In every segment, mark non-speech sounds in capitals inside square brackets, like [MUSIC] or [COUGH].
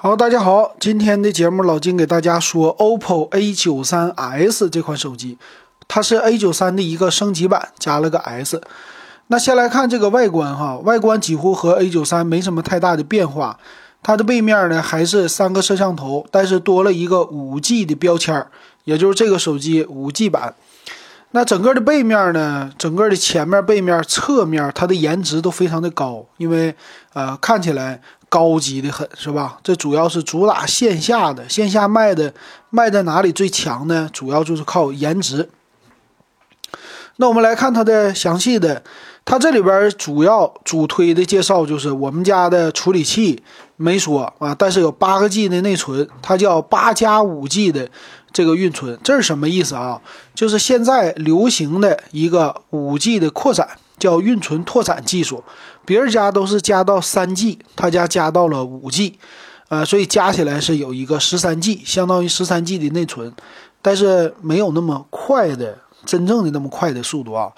好，大家好，今天的节目老金给大家说 OPPO A93s 这款手机，它是 A93 的一个升级版，加了个 S。那先来看这个外观哈，外观几乎和 A93 没什么太大的变化。它的背面呢还是三个摄像头，但是多了一个 5G 的标签，也就是这个手机 5G 版。那整个的背面呢，整个的前面、背面、侧面，它的颜值都非常的高，因为呃看起来。高级的很，是吧？这主要是主打线下的，线下卖的卖在哪里最强呢？主要就是靠颜值。那我们来看它的详细的，它这里边主要主推的介绍就是我们家的处理器没说啊，但是有八个 G 的内存，它叫八加五 G 的这个运存，这是什么意思啊？就是现在流行的一个五 G 的扩展。叫运存拓展技术，别人家都是加到三 G，他家加到了五 G，呃，所以加起来是有一个十三 G，相当于十三 G 的内存，但是没有那么快的真正的那么快的速度啊，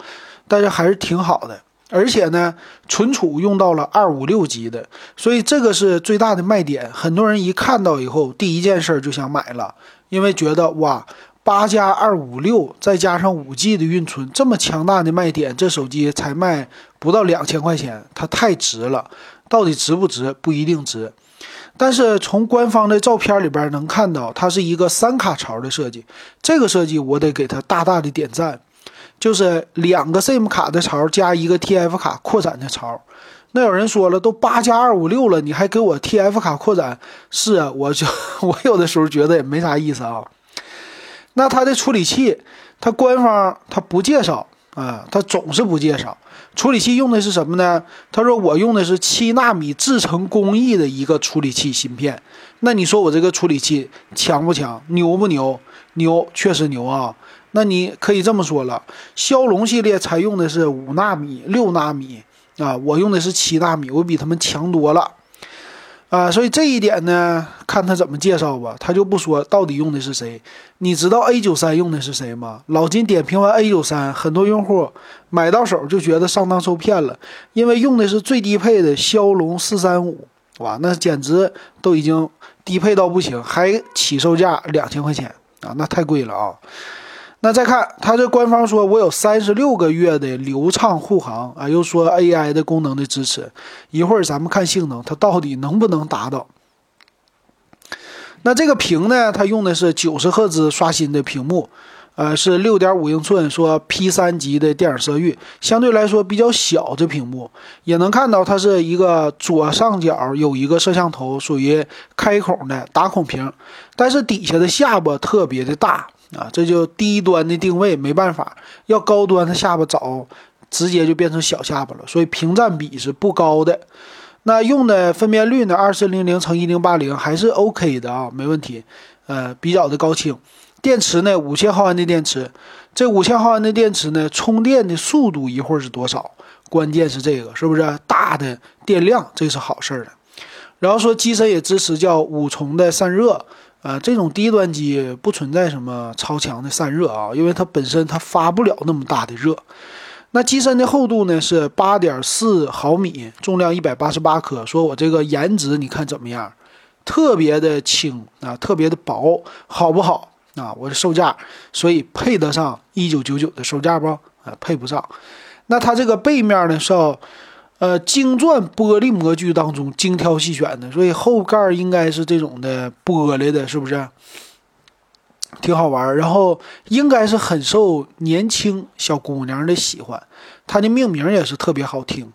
但是还是挺好的，而且呢，存储用到了二五六 G 的，所以这个是最大的卖点，很多人一看到以后，第一件事就想买了，因为觉得哇。八加二五六，再加上五 G 的运存，这么强大的卖点，这手机才卖不到两千块钱，它太值了。到底值不值？不一定值。但是从官方的照片里边能看到，它是一个三卡槽的设计。这个设计我得给它大大的点赞，就是两个 SIM 卡的槽加一个 TF 卡扩展的槽。那有人说了，都八加二五六了，你还给我 TF 卡扩展？是啊，我就 [LAUGHS] 我有的时候觉得也没啥意思啊。那它的处理器，它官方它不介绍啊，它总是不介绍处理器用的是什么呢？他说我用的是七纳米制程工艺的一个处理器芯片。那你说我这个处理器强不强？牛不牛？牛，确实牛啊。那你可以这么说了，骁龙系列采用的是五纳米、六纳米啊，我用的是七纳米，我比他们强多了。啊，所以这一点呢，看他怎么介绍吧。他就不说到底用的是谁。你知道 A 九三用的是谁吗？老金点评完 A 九三，很多用户买到手就觉得上当受骗了，因为用的是最低配的骁龙四三五，哇，那简直都已经低配到不行，还起售价两千块钱啊，那太贵了啊。那再看它这官方说，我有三十六个月的流畅护航啊，又说 AI 的功能的支持。一会儿咱们看性能，它到底能不能达到？那这个屏呢，它用的是九十赫兹刷新的屏幕，呃，是六点五英寸，说 P 三级的电影色域，相对来说比较小。这屏幕也能看到，它是一个左上角有一个摄像头，属于开孔的打孔屏，但是底下的下巴特别的大。啊，这就低端的定位没办法，要高端，它下巴早直接就变成小下巴了，所以屏占比是不高的。那用的分辨率呢，二四零零乘一零八零还是 OK 的啊，没问题。呃，比较的高清。电池呢，五千毫安的电池，这五千毫安的电池呢，充电的速度一会儿是多少？关键是这个是不是大的电量？这是好事儿的。然后说机身也支持叫五重的散热。呃，这种低端机不存在什么超强的散热啊，因为它本身它发不了那么大的热。那机身的厚度呢是八点四毫米，重量一百八十八克。说我这个颜值你看怎么样？特别的轻啊，特别的薄，好不好啊？我的售价，所以配得上一九九九的售价不？啊，配不上。那它这个背面呢是要。呃，精钻玻璃模具当中精挑细选的，所以后盖应该是这种的玻璃的，是不是？挺好玩然后应该是很受年轻小姑娘的喜欢。它的命名也是特别好听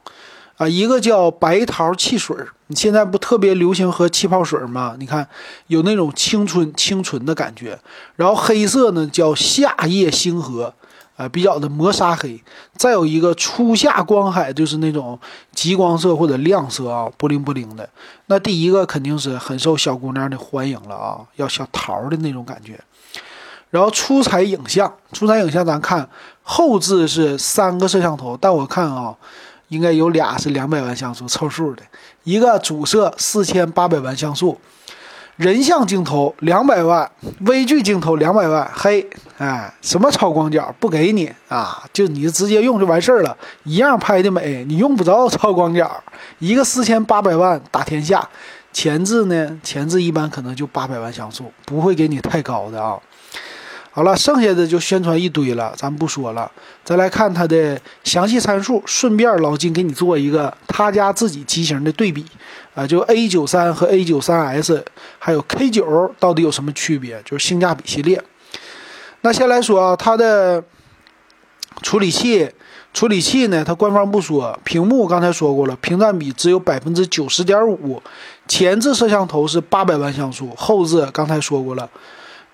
啊，一个叫白桃汽水你现在不特别流行喝气泡水吗？你看有那种青春清纯的感觉。然后黑色呢叫夏夜星河。啊，比较的磨砂黑，再有一个初夏光海，就是那种极光色或者亮色啊，不灵不灵的。那第一个肯定是很受小姑娘的欢迎了啊，要小桃的那种感觉。然后出彩影像，出彩影像咱看后置是三个摄像头，但我看啊，应该有俩是两百万像素凑数的，一个主摄四千八百万像素。人像镜头两百万，微距镜头两百万，嘿，哎，什么超广角不给你啊？就你直接用就完事儿了，一样拍的美，你用不着超广角。一个四千八百万打天下，前置呢，前置一般可能就八百万像素，不会给你太高的啊。好了，剩下的就宣传一堆了，咱不说了。再来看它的详细参数，顺便老金给你做一个他家自己机型的对比啊，就 A 九三和 A 九三 S，还有 K 九到底有什么区别？就是性价比系列。那先来说啊，它的处理器，处理器呢，它官方不说。屏幕刚才说过了，屏占比只有百分之九十点五，前置摄像头是八百万像素，后置刚才说过了。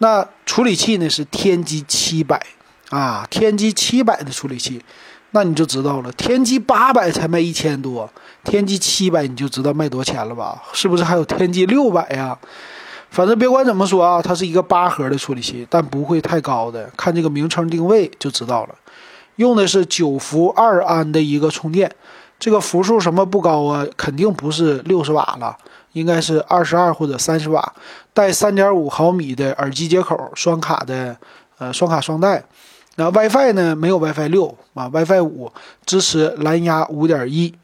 那处理器呢是天玑七百啊，天玑七百的处理器，那你就知道了，天玑八百才卖一千多，天玑七百你就知道卖多少钱了吧？是不是还有天玑六百呀？反正别管怎么说啊，它是一个八核的处理器，但不会太高的，看这个名称定位就知道了。用的是九伏二安的一个充电，这个伏数什么不高啊？肯定不是六十瓦了。应该是二十二或者三十瓦，带三点五毫米的耳机接口，双卡的，呃，双卡双待。那 WiFi 呢？没有 WiFi 六啊，WiFi 五支持蓝牙五点一。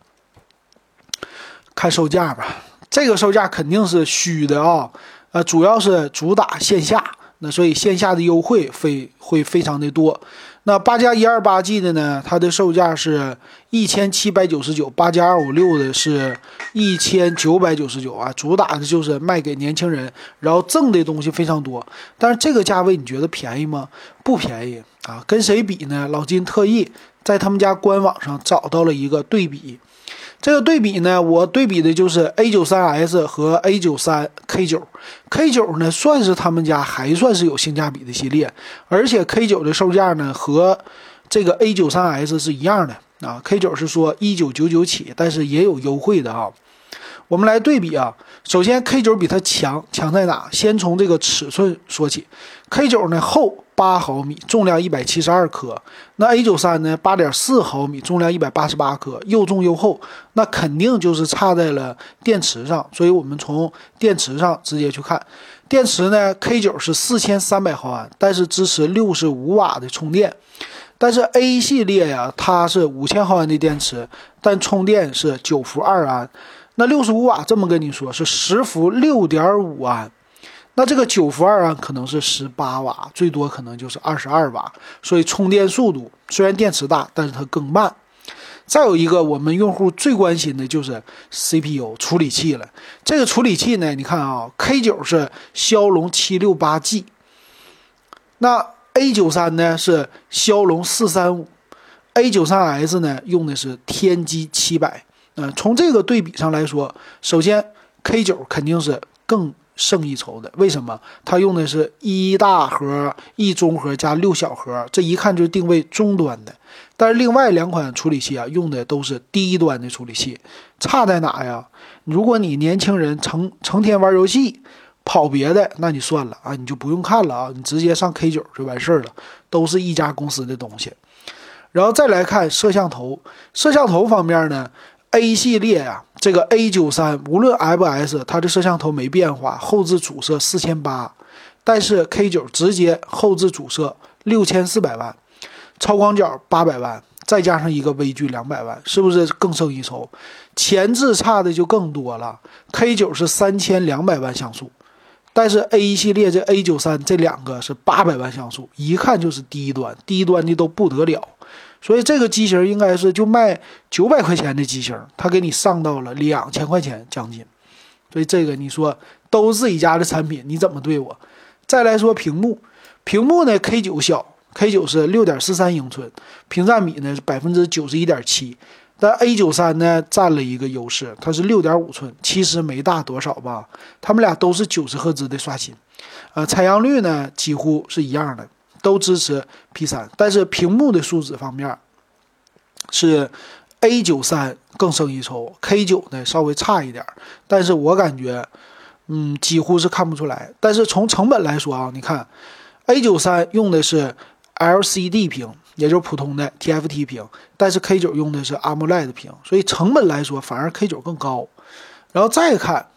看售价吧，这个售价肯定是虚的啊，呃，主要是主打线下，那所以线下的优惠非会非常的多。那八加一二八 G 的呢？它的售价是一千七百九十九，八加二五六的是一千九百九十九啊。主打的就是卖给年轻人，然后赠的东西非常多。但是这个价位你觉得便宜吗？不便宜啊！跟谁比呢？老金特意在他们家官网上找到了一个对比。这个对比呢，我对比的就是 A 九三 S 和 A 九三 K 九，K 九呢算是他们家还算是有性价比的系列，而且 K 九的售价呢和这个 A 九三 S 是一样的啊，K 九是说一九九九起，但是也有优惠的啊。我们来对比啊，首先 K 九比它强，强在哪？先从这个尺寸说起，K 九呢厚八毫米，重量一百七十二克，那 A 九三呢八点四毫米，重量一百八十八克，又重又厚，那肯定就是差在了电池上。所以我们从电池上直接去看，电池呢 K 九是四千三百毫安，但是支持六十五瓦的充电，但是 A 系列呀，它是五千毫安的电池，但充电是九伏二安。那六十五瓦这么跟你说，是十伏六点五安，那这个九伏二安可能是十八瓦，最多可能就是二十二瓦，所以充电速度虽然电池大，但是它更慢。再有一个，我们用户最关心的就是 CPU 处理器了。这个处理器呢，你看啊，K 九是骁龙七六八 G，那 A 九三呢是骁龙四三五，A 九三 S 呢用的是天玑七百。嗯，从这个对比上来说，首先 K 九肯定是更胜一筹的。为什么？它用的是一大核、一中核加六小核，这一看就是定位中端的。但是另外两款处理器啊，用的都是低端的处理器。差在哪呀？如果你年轻人成成天玩游戏、跑别的，那你算了啊，你就不用看了啊，你直接上 K 九就完事儿了，都是一家公司的东西。然后再来看摄像头，摄像头方面呢？A 系列呀，这个 A 九三无论 FS，它的摄像头没变化，后置主摄四千八，但是 K 九直接后置主摄六千四百万，超广角八百万，再加上一个微距两百万，是不是更胜一筹？前置差的就更多了，K 九是三千两百万像素，但是 A 系列这 A 九三这两个是八百万像素，一看就是低端，低端的都不得了。所以这个机型应该是就卖九百块钱的机型，他给你上到了两千块钱将近。所以这个你说都是自己家的产品，你怎么对我？再来说屏幕，屏幕呢 K 九小，K 九是六点四三英寸，屏占比呢是百分之九十一点七，但 A 九三呢占了一个优势，它是六点五寸，其实没大多少吧。他们俩都是九十赫兹的刷新，呃，采样率呢几乎是一样的。都支持 P 三，但是屏幕的素质方面是 A 九三更胜一筹，K 九呢稍微差一点但是我感觉，嗯，几乎是看不出来。但是从成本来说啊，你看 A 九三用的是 LCD 屏，也就是普通的 TFT 屏，但是 K 九用的是 AMOLED 屏，所以成本来说反而 K 九更高。然后再看，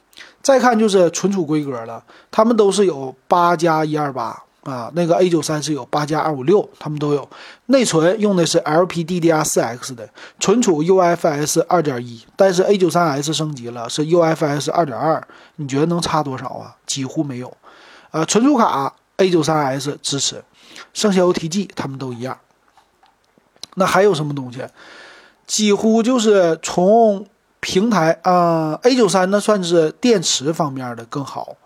再看就是存储规格了，他们都是有八加一二八。啊，那个 A 九三是有八加二五六，他们都有。内存用的是 LPDDR4X 的，存储 UFS 二点一，但是 A 九三 S 升级了，是 UFS 二点二。你觉得能差多少啊？几乎没有。呃，存储卡 A 九三 S 支持，剩下 OTG 他们都一样。那还有什么东西？几乎就是从平台啊，A 九三呢算是电池方面的更好。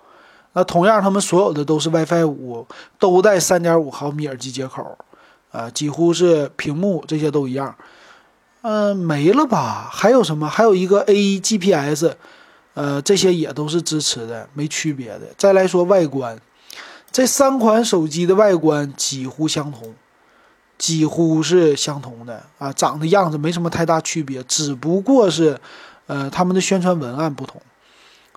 那同样，他们所有的都是 WiFi 五，都带三点五毫米耳机接口，啊，几乎是屏幕这些都一样。嗯，没了吧？还有什么？还有一个 A E G P S，呃，这些也都是支持的，没区别的。再来说外观，这三款手机的外观几乎相同，几乎是相同的啊，长的样子没什么太大区别，只不过是，呃，他们的宣传文案不同。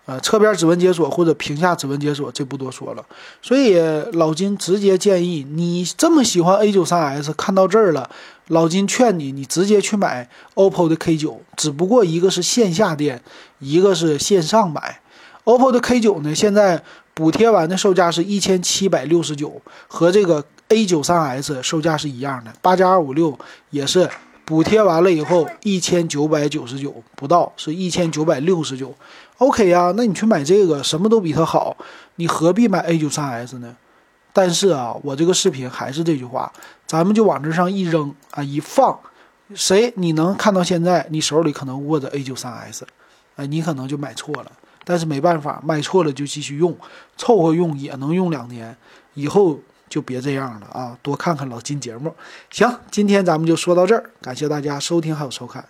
呃，侧边指纹解锁或者屏下指纹解锁，这不多说了。所以老金直接建议你这么喜欢 A93s，看到这儿了，老金劝你，你直接去买 OPPO 的 K9。只不过一个是线下店，一个是线上买。OPPO 的 K9 呢，现在补贴完的售价是一千七百六十九，和这个 A93s 售价是一样的。八加二五六也是补贴完了以后一千九百九十九不到，是一千九百六十九。OK 呀，那你去买这个，什么都比它好，你何必买 A93s 呢？但是啊，我这个视频还是这句话，咱们就往这上一扔啊，一放，谁你能看到现在你手里可能握着 A93s，哎，你可能就买错了。但是没办法，买错了就继续用，凑合用也能用两年，以后就别这样了啊！多看看老金节目。行，今天咱们就说到这儿，感谢大家收听还有收看。